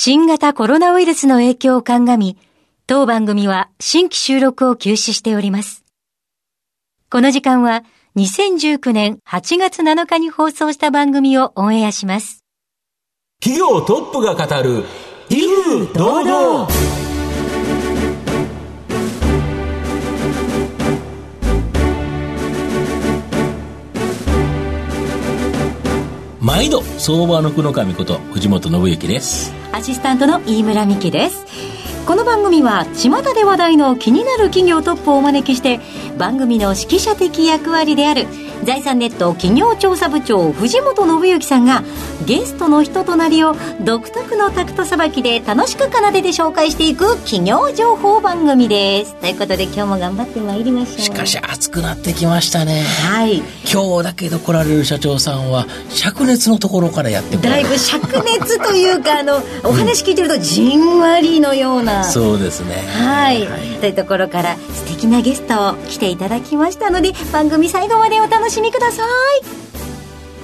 新型コロナウイルスの影響を鑑み、当番組は新規収録を休止しております。この時間は2019年8月7日に放送した番組をオンエアします。企業トップが語る、威風堂々毎度相場の福の神こと藤本信之です。アシスタントの飯村美希です。この番組は巷で話題の気になる企業トップをお招きして番組の指揮者的役割である財産ネット企業調査部長藤本信之さんがゲストの人となりを独特のタクトさばきで楽しく奏でて紹介していく企業情報番組です。ということで今日も頑張ってまいりましょう。しかし暑くなってきましたね。はい。今日だけど来られる社長さんは灼熱のところからやってだいぶ灼熱というかあのお話聞いてるとじんわりのような、そうですね。はい、はい、というところから素敵なゲストを来ていただきましたので番組最後までお楽しみください。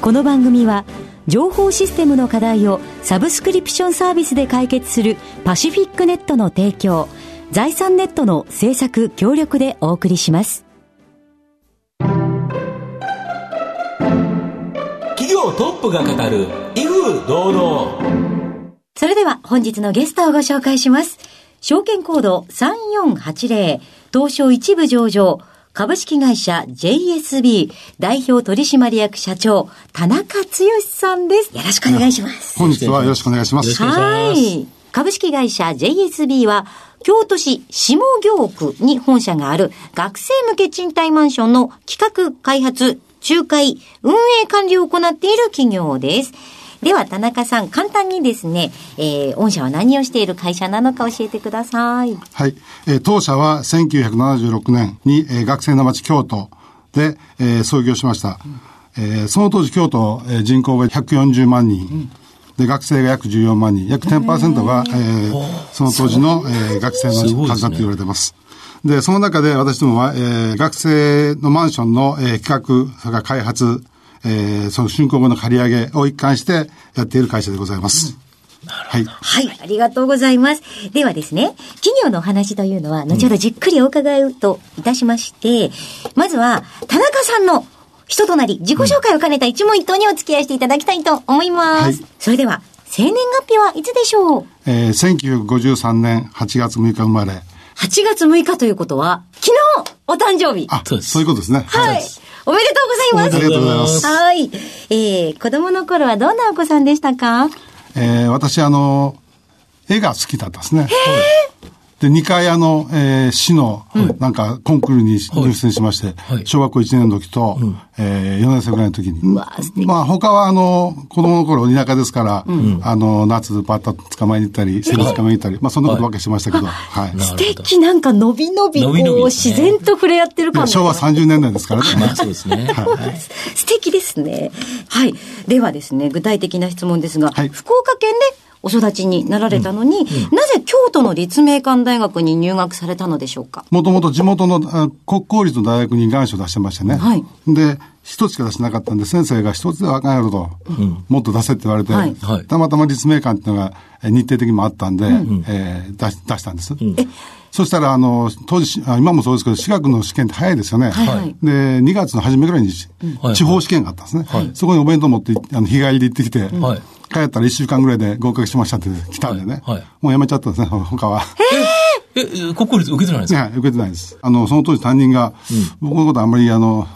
この番組は情報システムの課題をサブスクリプションサービスで解決するパシフィックネットの提供財産ネットの制作協力でお送りします。企業トップが語る威風堂々。それでは本日のゲストをご紹介します証券コード3480東証一部上場株式会社 JSB 代表取締役社長、田中剛さんです。よろしくお願いします。本日はよろしくお願いします。はい。株式会社 JSB は、京都市下京区に本社がある学生向け賃貸マンションの企画開発、仲介、運営管理を行っている企業です。では、田中さん、簡単にですね、えー、御社は何をしている会社なのか教えてください。はい。えー、当社は1976年に、えー、学生の街京都で、えー、創業しました。うん、えー、その当時京都、えー、人口が140万人。うんで、学生が約14万人、約10%が、えー、その当時の、えー、学生の数だと言われています。で、その中で私どもは、えー、学生のマンションの、えー、企画、それから開発、えー、その竣工後の借り上げを一貫してやっている会社でございます。はい。はい。ありがとうございます。ではですね、企業のお話というのは、後ほどじっくりお伺いといたしまして、うん、まずは、田中さんの人となり、自己紹介を兼ねた一問一答にお付き合いしていただきたいと思います。はい、それでは、生年月日はいつでしょう？えー、1953年8月6日生まれ。8月6日ということは、昨日、お誕生日。あ、そうです。そういうことですね。はい。おめでとうございます。ありがとうございます。はい。えー、子供の頃はどんなお子さんでしたか？えー、私、あの、絵が好きだったですね。で、2回あの、えー、市の、なんか、コンクールに入選しまして、はい、小学校1年の時と、うん、えー、4年生ぐらいの時に。まあ、他はあの、子供の頃田舎ですから、うん、あの、夏バッタ捕まえに行ったり、セミ捕まえに行ったり、まあ、そんなことばっかりしてましたけど、はい。素敵なんか、のびのび、こう、自然と触れ合ってる感じ。昭和30年代ですからね。まあ、そうですね。はい。素敵ですね。はい。ではですね、具体的な質問ですが、はい、福岡県でお育ちになられたのに、うん。うん、なぜ京都の立命館大学に入学されたのでしょうか？もともと地元の国公立の大学に願書出してましてね。はい。で、一つしか出してなかったんで、先生が一つではあかんやろと、うん、もっと出せって言われて、はい、たまたま立命館っていうのが日程的にもあったんで、うん、えー、出出したんです。うん。そしたら、あの、当時、今もそうですけど、私学の試験って早いですよね。はい、で、2月の初めぐらいに、地方試験があったんですね。はい、そこにお弁当持って、あの、日帰りで行ってきて、はい、帰ったら1週間ぐらいで合格しましたって来たんでね。はい、もうやめちゃったんですね、他は。ええ、国公立受けてないんですか？いや、受けてないです。あの、その当時担任が、うん、僕のことあんまり、あの、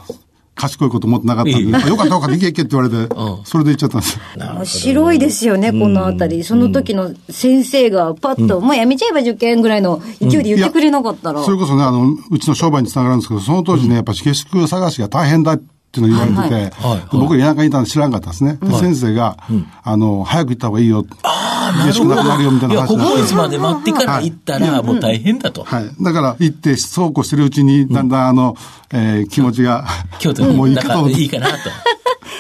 賢いこと思ってなかったんで、よかったよかった、行け行けって言われて、それで行っちゃったんです面白いですよね、このあたり。その時の先生がパッと、もうやめちゃえば受験ぐらいの勢いで言ってくれなかったら。それこそね、あの、うちの商売につながるんですけど、その当時ね、やっぱ下宿探しが大変だってっていうのを言われてて、はいはい、僕田舎にいたんで知らんかったですね。はい、先生が、うん、あの、早く行った方がいいよ。ああ、なるほど。なくなるよみたいな話になって。いや、ここまで待ってから行ったら、もう大変だと。はい。だから行って、そうこうしてるうちに、だんだんあの、えー、気持ちが、京都にもういいかと。いいかなと。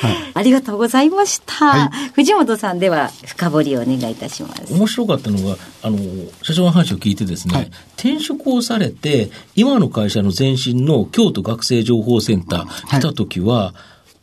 はい、ありがとうございました、はい、藤本さんでは深掘りをお願いいたします。面白かったのがあの社長の話を聞いてですね、はい、転職をされて今の会社の前身の京都学生情報センター来た時は、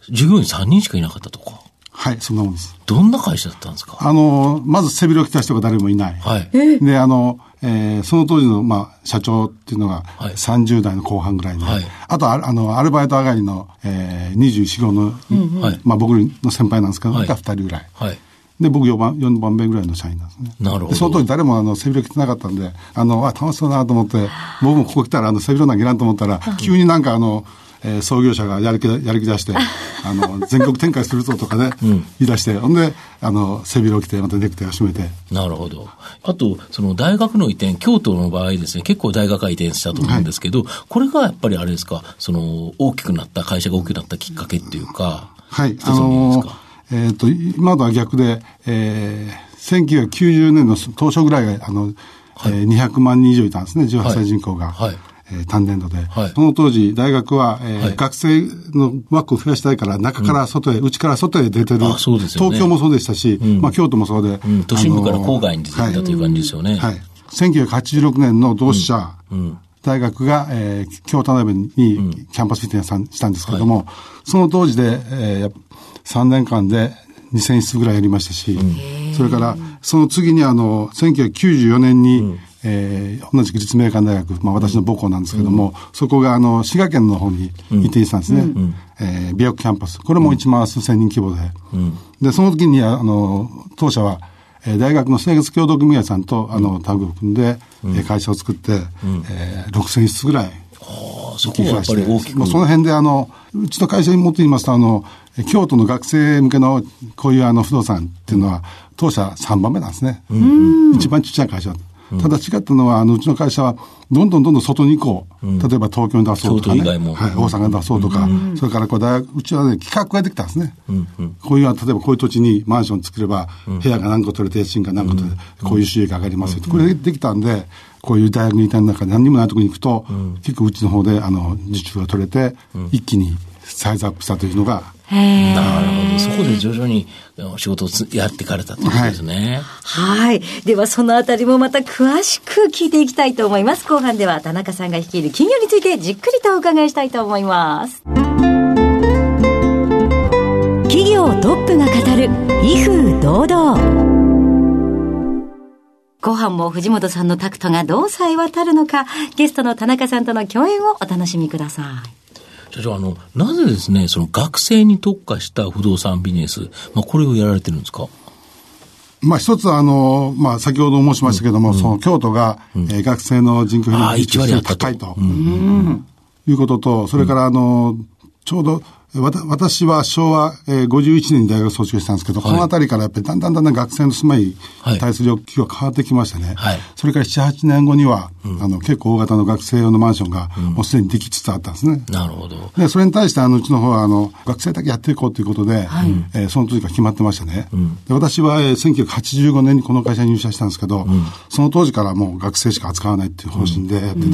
従業員3人しかいなかったとか。はい、そんなもんです。どんな会社だったんですか？あの、まず背広着た人が誰もいない。はい。で、あの、えー、その当時の、まあ、社長っていうのが、30代の後半ぐらいで、はい、あとあ、あの、アルバイト上がりの、えー、24、5の、うん、まあ、僕の先輩なんですけど、はい、が2人ぐらい。はい。で、僕4番、4番目ぐらいの社員なんですね。なるほど。その当時誰もあの、背広着てなかったんで、あの、あ、楽しそうだなと思って、僕もここ来たら、あの、背広なんかいらんと思ったら、急になんかあの、えー、創業者がやる気やる気出して、あの、全国展開するぞとかね、うん、言い出して、ほんで、あの、背広着て、またネクタイを締めて。なるほど。あと、その大学の移転、京都の場合ですね、結構大学が移転したと思うんですけど、はい、これがやっぱりあれですか、その、大きくなった、会社が大きくなったきっかけっていうか、はい、あのー、えっ、ー、と、今とは逆で、えー、1990年の当初ぐらいが、あの、はい、えー、200万人以上いたんですね、18歳人口が。はい、はいえー、単年度で、はい、その当時、大学は、えー、はい、学生の枠を増やしたいから、中から外へ、うん、内から外へ出てる、そうですね、東京もそうでしたし、うん、まあ、京都もそうで、うん、都心部から郊外に出てたという感じですよね。はい。1986年の同志社、大学が、えー、京都並にキャンパスフィットネスしたんですけれども、はい、その当時で、えー、3年間で2000室ぐらいやりましたし、それから、その次にあの、1994年に、えー、同じく立命館大学、まあ、私の母校なんですけども、うん、そこがあの滋賀県の方に移転したんですね、うん、えー、美薬キャンパス、これも1万数千人規模で、うん、でその時にあの当社は、えー、大学の生活協同組合さんとあのタッグを組んで、うん、会社を作って、うん。えー、6000室ぐらい。そこはやっぱり大きく。その辺であの、うちの会社に持って言いますと、あの、京都の学生向けのこういうあの不動産っていうのは、当社3番目なんですね。うん、一番ちっちゃい会社。ただ違ったのは、あの、うちの会社は、どんどんどんどん外に行こう。例えば東京に出そうとかね。はい、大阪に出そうとか。それからこう大学、うちはね、企画ができたんですね。こういう、例えばこういう土地にマンション作れば、部屋が何個取れて、家賃が何個取れて、こういう収益が上がりますよ。これできたんで、こういう大学にいた中何にもないところに行くと、結構うちの方で、あの、受注が取れて、一気にサイズアップしたというのが、なるほど。そこで徐々に仕事をやっていかれたということですね。はい。ではそのあたりもまた詳しく聞いていきたいと思います。後半では田中さんが率いる企業についてじっくりとお伺いしたいと思います。企業トップが語る威風堂々。後半も藤本さんのタクトがどうさえ渡るのか、ゲストの田中さんとの共演をお楽しみください。社長、あの、なぜですね、その学生に特化した不動産ビジネス、まあ、これをやられてるんですか？まあ一つあの、まあ先ほど申しましたけども、うん、その京都が、うん、えー、学生の人口比率が高いと、うん、いうことと、それからあの、ちょうど私は昭和51年に大学卒業したんですけど、はい、このあたりからやっぱりだんだんだんだん学生の住まいに対する欲求が変わってきましてね、はい、それから7、8年後には、うん、あの結構大型の学生用のマンションがもうすでにできつつあったんですね。うん、なるほど。で、それに対してあのうちの方はあの学生だけやっていこうということで、はい、えー、その時から決まってましたね。うん、で私は、えー、1985年にこの会社に入社したんですけど、その当時からもう学生しか扱わないっていう方針でやってて、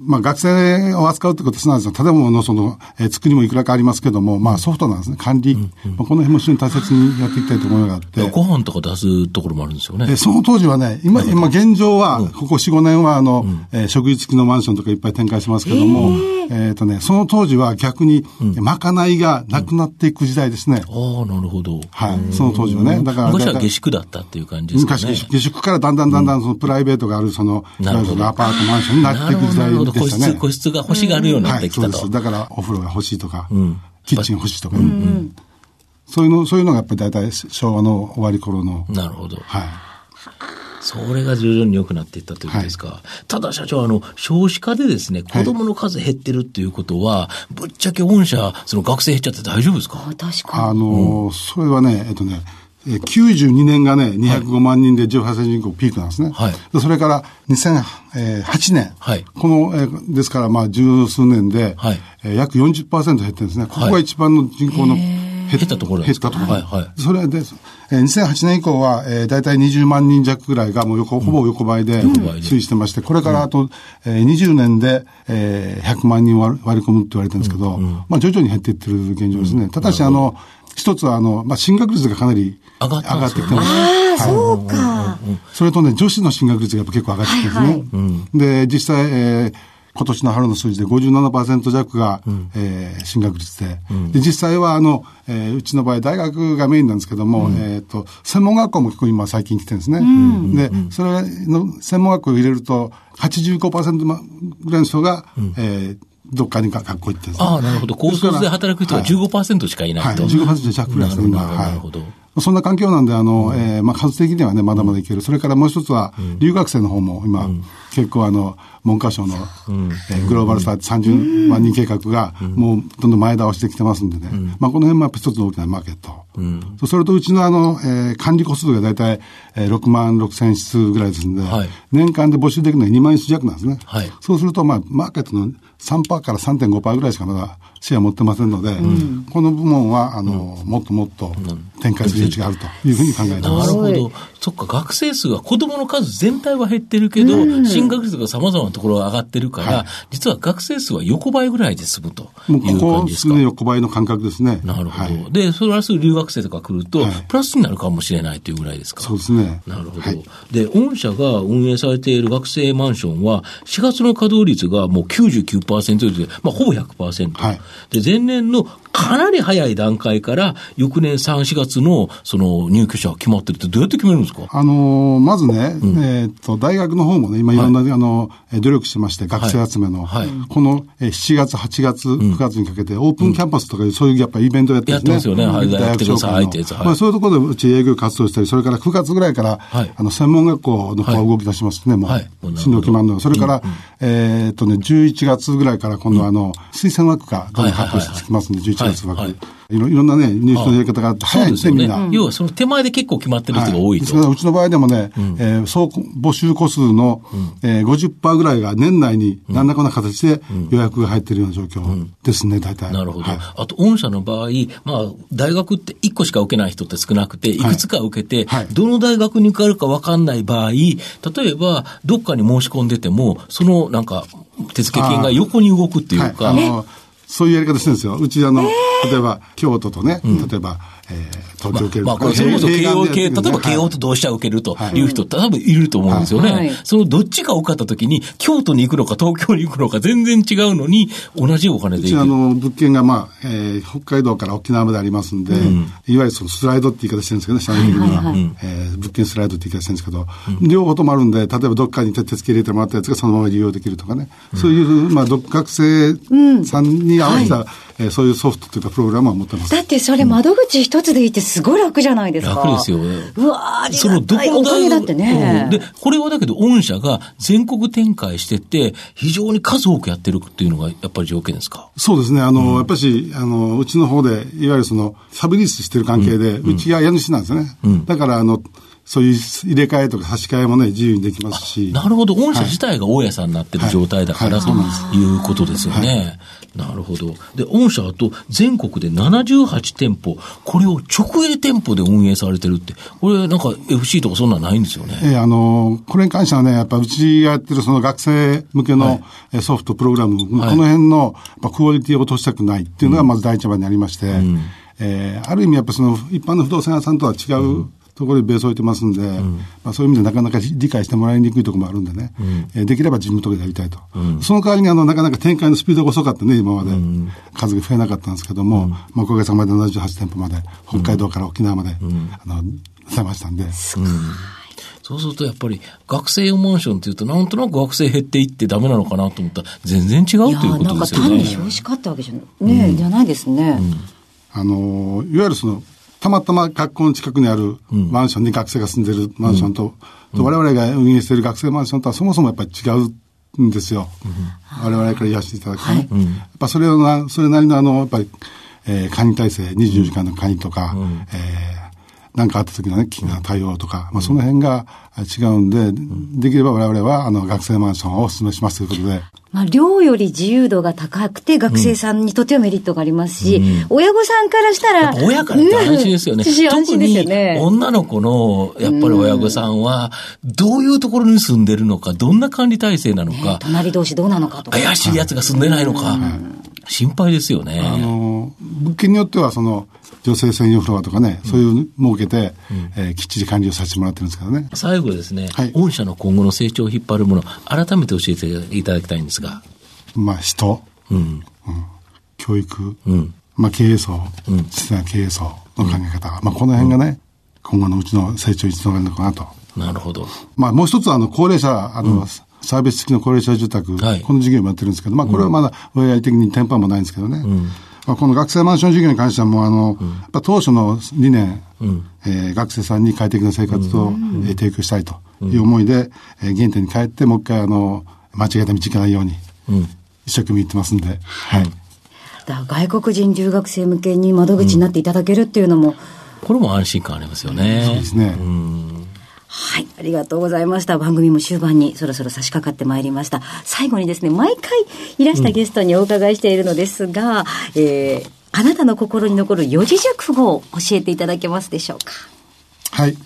まあ学生を扱うってことすなわち建物のその、えー、作りもいくらかありますけども、まあソフトなんですね、管理。うんうん、まあ、この辺も非常に大切にやっていきたいと思いがあって。ご飯とか出すところもあるんですよね。えその当時はね、今、今現状は、ここ4、5年は、あの、うん、えー、食事付きのマンションとかいっぱい展開しますけども、えっ、ー、とね、その当時は逆に、まかないがなくなっていく時代ですね。ああ、なるほど。はい。その当時はね。だから。昔は下宿だったっていう感じですかね。昔下宿からだんだんだんだんそのプライベートがある、その、なるほど。アパート、マンションになっていく時代でしたね。個室、個室が欲しがるようになってきたと。はい、そうです。だからお風呂が欲しいとか、うん、キッチン欲しいとか、うんうんそういうの、そういうのがやっぱり大体昭和の終わり頃の。なるほど。はい。それが徐々に良くなっていったということですか。はい、ただ社長、あの、少子化でですね、子供の数減ってるっていうことは、はい、ぶっちゃけ御社、その学生減っちゃって大丈夫ですか？確かに。あの、うん、それはね、えっとね、92年がね、205万人で18歳人口ピークなんですね。はい、それから2008年。はい、この、えですからまあ十数年で、はい、約40%減ってるんですね。ここが一番の人口の、減ったところ。減ったところ。はいはい。それで、えー、2008年以降は、えー、大体20万人弱ぐらいがもう横、ほぼ横ばいで推移してまして、これからあと、えー、20年で、えー、100万人割り込むって言われてるんですけど、まあ徐々に減っていってる現状ですね。ただし、あの、一つは、あの、まあ、進学率がかなり上がってきてます。ああ、そうか。それとね、女子の進学率がやっぱ結構上がってきてますね。で、実際、えー、今年の春の数字で57%弱が、うん、えー、進学率で、うん、で、実際はあの、えー、うちの場合大学がメインなんですけども、うん、えっ、ー、と、専門学校も結構今最近来てるんですね。で、それの専門学校を入れると、85%ぐらいの人が、うん、えーどっかに学校行ってああ、なるほど。高卒で働く人は15%しかいないと。はい、はい、15%弱ぐらいですね、今。なるほど。そんな環境なんで、あの、うん、えー、まあ、数的にはね、まだまだいける。それからもう一つは、留学生の方も今、うん、結構あの、文科省の、うん、えー、グローバルサーチ30万人計画が、もうどんどん前倒してきてますんでね、うん、まあこの辺もやっぱ一つ大きなマーケット。うん、それとうちのあの、えー、管理個数が大体、えー、6万6千室ぐらいですんで、はい、年間で募集できるのは2万室弱なんですね。はい、そうすると、まあ、マーケットの3%から3.5%ぐらいしかまだシェア持ってませんので、うん、この部門は、あの、もっともっと展開する余地があるというふうに考えてます。なるほど。そっか、学生数は子供の数全体は減ってるけど、うん、進学率が様々なところが上がってるから、はい、実は学生数は横ばいぐらいで済むという感じですか？ここ横ばいの感覚ですね。なるほど。はい、で、それはすぐ留学生とか来ると、はい、プラスになるかもしれないというぐらいですか？そうですね。なるほど。で、御社が運営されている学生マンションは、4月の稼働率がもう99%で、まあ、ほぼ100%。はい、で、前年のかなり早い段階から、翌年3、4月のその入居者が決まってるって、どうやって決めるんですか？あのー、まずね、うん、えっと、大学の方もね、今い。ろんな、はい、あの、努力してまして、学生集めの、はい、この7月、8月、9月にかけて、オープンキャンパスとか、そういうやっぱイベントやってるんですね。やってますよね。大学紹介の。まあ、そういうところでうち営業活動したり、それから9月ぐらいから、あの、専門学校の方が動き出しますね、もう。進路決まるの。それから、えっとね、11月ぐらいから今度あの、推薦枠がどんどん発表してきますんで、11月枠。い。ろいろんなね、入試のやり方があって、早いんですね、みんな。要はその手前で結構決まってる人が多いと。うちの場合でもね、え総募集個数の、え50%ぐらいが年内に何らかの形で予約が入っているような状況ですね、大体。なるほど。あと、御社の場合、まあ、大学って1個しか受けない人って少なくて、い。くつか受けて、どの大学に受かるか分かんない場合、例えば、どっかに申し込んでても、そのなんか、手付金が横に動くっていうか、そういうやり方してるんですよ。うちあの、例えば京都とね、例えば、えー、東京系まあ、これそれこそ慶応系、例えば慶応と同志社を受けるとい。う人、多分いると思うんですよね。そのどっちか受かったときに、京都に行くのか東京に行くのか全然違うのに、同じお金で行く。あの、物件がまあ、えー、北海道から沖縄までありますんで、うん、いわゆるそのスライドって言い方してるんですけどね、社内的には。はいはい、えー、物件スライドって言い方してるんですけど、うん、両方ともあるんで、例えばどっかに手付け入れてもらったやつがそのまま利用できるとかね、うん、そういう、まあ、学生さんに合わせた、はい。えー、そういうソフトというかプログラムは持ってます。だってそれ窓口一つでいいってすごい楽じゃないですか。楽ですよね。うわそのどこの大だってね、うん、で、これはだけど御社が全国展開してて、非常に数多くやってるっていうのがやっぱり条件ですか？そうですね。あの、うん、やっぱし、あの、うちの方で、いわゆるその、サブリースしてる関係で、うん、うちが家主なんですよね。だから、あの、そういう入れ替えとか差し替えもね、自由にできますし。なるほど。御社自体が大家さんになってる状態だから、ということですよね。なるほど。で、御社と全国で78店舗、これを直営店舗で運営されてるって、これなんか FC とかそんなんないんですよね。ええー、あの、これに関してはね、やっぱうちがやってるその学生向けのソフトプログラム、はい、この辺のクオリティを落としたくないっていうのがまず第一番にありまして、うん、えー、ある意味やっぱその一般の不動産屋さんとは違う、うんところでベース置いてますんで、うん、まあ、そういう意味でなかなか理解してもらいにくいところもあるんでね、うん、えー、できれば自分のところでやりたいと。うん、その代わりにあの、なかなか展開のスピードが遅かったね、今まで。数が増えなかったんですけども、まあ、おかげさまで78店舗まで、北海道から沖縄まで、あの、出ましたんで。そうするとやっぱり学生用マンションっていうとなんとなく学生減っていってダメなのかなと思ったら全然違うということですよね。単に少子化ってわけじゃ,、ねじゃないですね。あの、いわゆるそのたまたま学校の近くにあるマンションに学生が住んでるマンションと、うん、と我々が運営している学生マンションとはそもそもやっぱり違うんですよ。うん、我々から言わせていただくとね。はい、やっぱそれをな、それなりのあの、やっぱり、えー、管理体制、24時間の管理とか、うん、えー何かあった時のね、危機な対応とか、まあ、その辺が違うんで、できれば我々は、あの、学生マンションをお勧めしますということで。まあ、量より自由度が高くて、学生さんにとってはメリットがありますし、うん、親御さんからしたら。親からって安心ですよね。うん、安心ですよね。女の子の、やっぱり親御さんは、どういうところに住んでるのか、どんな管理体制なのか。ね、隣同士どうなのかとか。怪しい奴が住んでないのか。心配ですよね。あの、物件によっては、その、女性専用フロアとかね、そういう設けて、うん、えー、きっちり管理をさせてもらってるんですからね。最後ですね、はい、御社の今後の成長を引っ張るもの、改めて教えていただきたいんですが。まあ人、うん、うん、教育、うん、まあ経営層、うん、経営層の考え方、まあこの辺がね、今後のうちの成長につながるのかなと。なるほど。まあもう一つあの高齢者、あの、サービス付きの高齢者住宅、はい、この事業もやってるんですけど、まあこれはまだ親やり的に店舗もないんですけどね。まあ、この学生マンション事業に関してはもうあの、うん、やっぱ当初の理念、うん、えー、学生さんに快適な生活を、うん、えー、提供したいという思いで、えー、原点に帰ってもう一回あの、間違えた道行かないように、一生懸命言ってますんで、はい。外国人留学生向けに窓口になっていただけるっていうのも、これも安心感ありますよね。そうですね。はい、ありがとうございました。番組も終盤にそろそろ差し掛かってまいりました。最後にですね、毎回いらしたゲストにお伺いしているのですが、うん、えー、あなたの心に残る四字熟語を教えていただけますでしょうか？はい。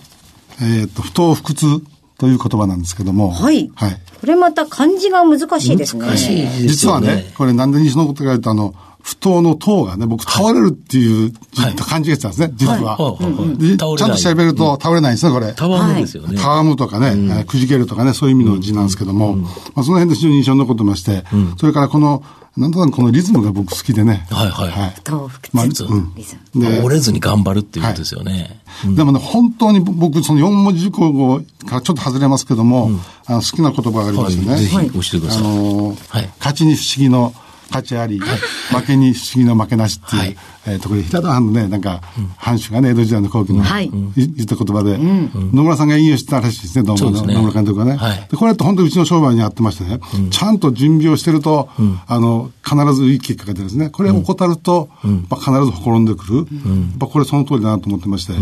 えっ、ー、と、不当不屈という言葉なんですけども。はい。はい。これまた漢字が難しいですね。難しいね。実はね、これなんで西のことか言うと、あの、不当の塔がね、僕倒れるっていう、はい、感じがしたんですね、実は。ちゃんと調べると倒れないんですね、これ。たわむですよね。たわむとかね、くじけるとかね、そういう意味の字なんですけども、まあ、その辺で非常に印象に残ってまして、それからこの、なんとなくこのリズムが僕好きでね。はいはい。はい。不当不屈。まあ、うん。で、折れずに頑張るっていうことですよね。でもね、本当に僕、その四文字熟語からちょっと外れますけども、あの好きな言葉がありましてね。ぜひ教えてください。あの、勝ちに不思議の、勝ちあり、負けに不思議の負けなしっていう、はい、えー、ところで、平田藩のね、なんか、うん、藩主がね、江戸時代の後期の、はい、言った言葉で、うん、野村さんが引用してたらしいですね、野村,、ね、野村監督がね。はい、でこれって本当にうちの商売にやってましてね、うん、ちゃんと準備をしてると、あの、必ずいい結果が出るんですね。これを怠ると、まあ、必ずほころんでくる。やっぱこれその通りだなと思ってまして、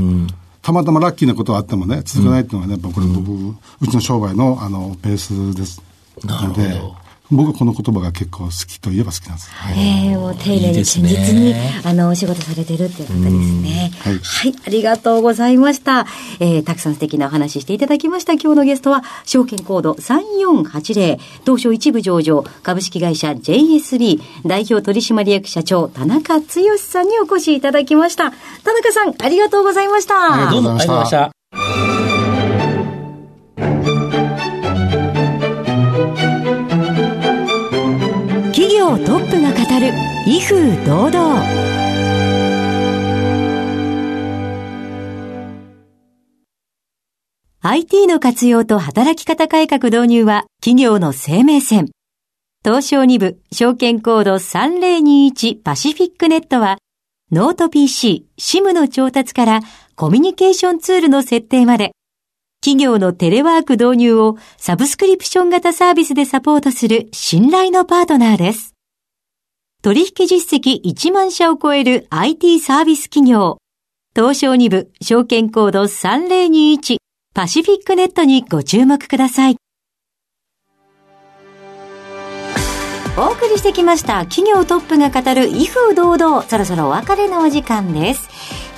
たまたまラッキーなことがあってもね、続かないっていうのがね、やっぱこれ僕、うちの商売の、あの、ベースです。なるほど。僕はこの言葉が結構好きといえば好きなんです。はい、ええー、もう丁寧に堅実に、あの、お仕事されてるっていう方ですね。はい、はい。ありがとうございました。えー、たくさん素敵なお話していただきました。今日のゲストは、証券コード3480、東証一部上場、株式会社 JSB、代表取締役社長、田中剛さんにお越しいただきました。田中さん、ありがとうございました。ありがとうございました。業トップが語る威風堂々？IT の活用と働き方改革導入は企業の生命線。東証2部証券コード3021パシフィックネットはノート PC、SIM の調達からコミュニケーションツールの設定まで企業のテレワーク導入をサブスクリプション型サービスでサポートする信頼のパートナーです。取引実績1万社を超える IT サービス企業。東証2部証券コード3021パシフィックネットにご注目ください。お送りしてきました企業トップが語る威風堂々そろそろお別れのお時間です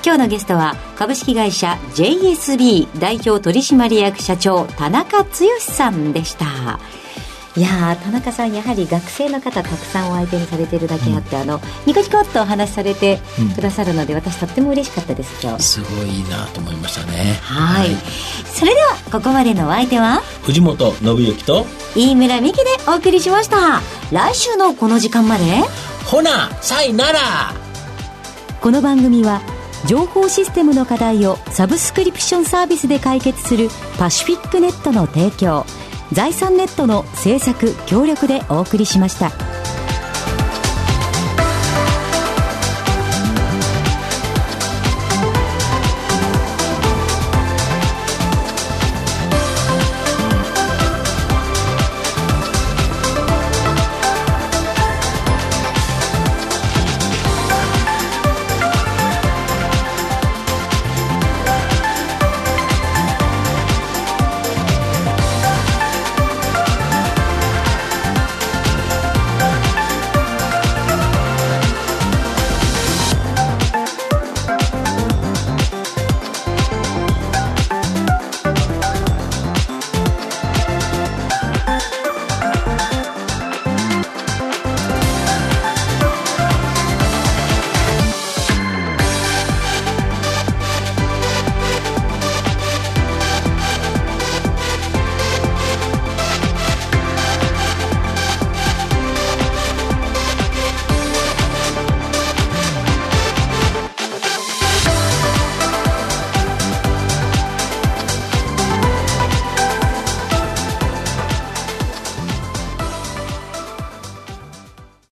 今日のゲストは株式会社 JSB 代表取締役社長田中剛さんでしたいや田中さん、やはり学生の方たくさんお相手にされているだけあって、うん、あのニコニコっとお話しされてくださるので、うん、私とっても嬉しかったです。今日すごいいいなと思いましたね。はい、それではここまでのお相手は？藤本信之と飯村美希でお送りしました。来週のこの時間まで？ほなさいなら。この番組は情報システムの課題をサブスクリプションサービスで解決するパシフィックネットの提供財産ネットの制作協力でお送りしました。